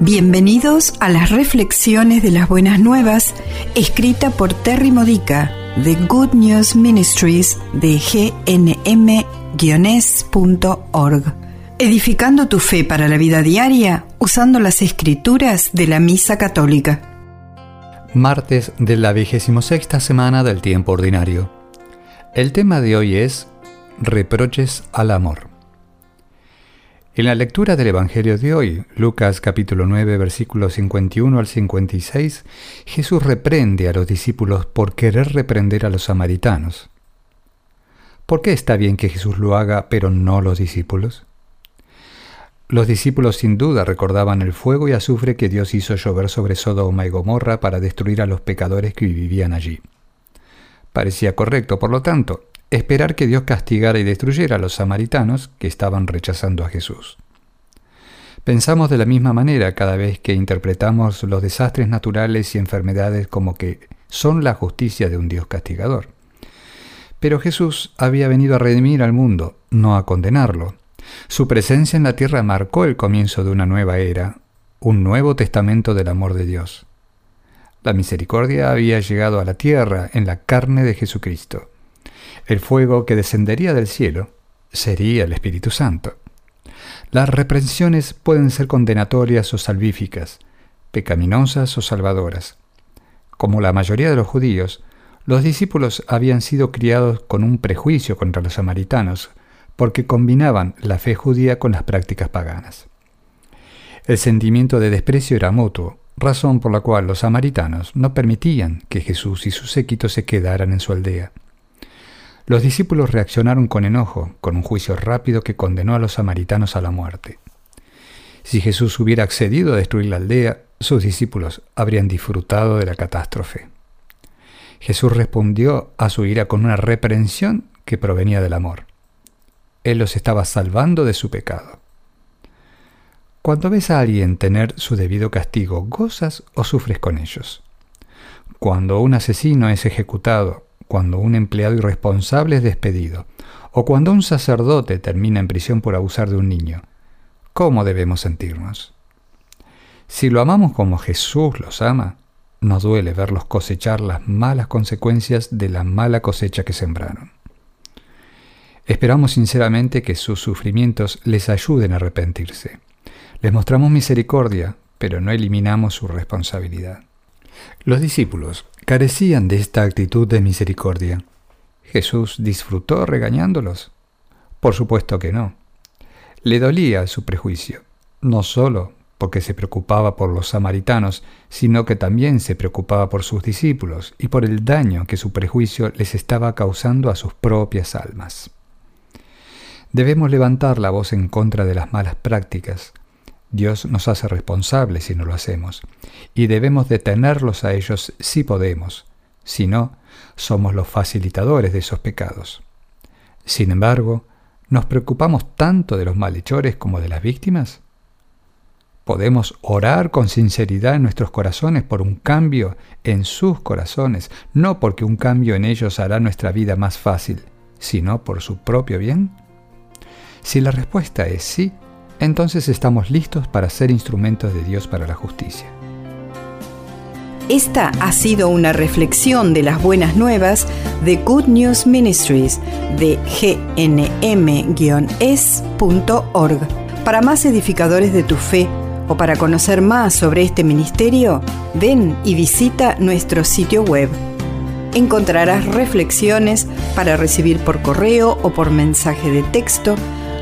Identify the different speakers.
Speaker 1: Bienvenidos a las reflexiones de las buenas nuevas, escrita por Terry Modica de Good News Ministries de gnm-es.org. Edificando tu fe para la vida diaria usando las escrituras de la Misa Católica.
Speaker 2: Martes de la vigésima sexta semana del tiempo ordinario. El tema de hoy es Reproches al amor. En la lectura del Evangelio de hoy, Lucas capítulo 9 versículos 51 al 56, Jesús reprende a los discípulos por querer reprender a los samaritanos. ¿Por qué está bien que Jesús lo haga, pero no los discípulos? Los discípulos sin duda recordaban el fuego y azufre que Dios hizo llover sobre Sodoma y Gomorra para destruir a los pecadores que vivían allí. Parecía correcto, por lo tanto, esperar que Dios castigara y destruyera a los samaritanos que estaban rechazando a Jesús. Pensamos de la misma manera cada vez que interpretamos los desastres naturales y enfermedades como que son la justicia de un Dios castigador. Pero Jesús había venido a redimir al mundo, no a condenarlo. Su presencia en la tierra marcó el comienzo de una nueva era, un nuevo testamento del amor de Dios. La misericordia había llegado a la tierra en la carne de Jesucristo. El fuego que descendería del cielo sería el Espíritu Santo. Las reprensiones pueden ser condenatorias o salvíficas, pecaminosas o salvadoras. Como la mayoría de los judíos, los discípulos habían sido criados con un prejuicio contra los samaritanos, porque combinaban la fe judía con las prácticas paganas. El sentimiento de desprecio era mutuo, razón por la cual los samaritanos no permitían que Jesús y su séquito se quedaran en su aldea. Los discípulos reaccionaron con enojo, con un juicio rápido que condenó a los samaritanos a la muerte. Si Jesús hubiera accedido a destruir la aldea, sus discípulos habrían disfrutado de la catástrofe. Jesús respondió a su ira con una reprensión que provenía del amor. Él los estaba salvando de su pecado. Cuando ves a alguien tener su debido castigo, ¿gozas o sufres con ellos? Cuando un asesino es ejecutado cuando un empleado irresponsable es despedido, o cuando un sacerdote termina en prisión por abusar de un niño. ¿Cómo debemos sentirnos? Si lo amamos como Jesús los ama, nos duele verlos cosechar las malas consecuencias de la mala cosecha que sembraron. Esperamos sinceramente que sus sufrimientos les ayuden a arrepentirse. Les mostramos misericordia, pero no eliminamos su responsabilidad. Los discípulos carecían de esta actitud de misericordia. ¿Jesús disfrutó regañándolos? Por supuesto que no. Le dolía su prejuicio, no solo porque se preocupaba por los samaritanos, sino que también se preocupaba por sus discípulos y por el daño que su prejuicio les estaba causando a sus propias almas. Debemos levantar la voz en contra de las malas prácticas, Dios nos hace responsables si no lo hacemos, y debemos detenerlos a ellos si podemos, si no, somos los facilitadores de esos pecados. Sin embargo, ¿nos preocupamos tanto de los malhechores como de las víctimas? Podemos orar con sinceridad en nuestros corazones por un cambio en sus corazones, no porque un cambio en ellos hará nuestra vida más fácil, sino por su propio bien. Si la respuesta es sí, entonces estamos listos para ser instrumentos de Dios para la justicia.
Speaker 1: Esta ha sido una reflexión de las buenas nuevas de Good News Ministries de gnm-es.org. Para más edificadores de tu fe o para conocer más sobre este ministerio, ven y visita nuestro sitio web. Encontrarás reflexiones para recibir por correo o por mensaje de texto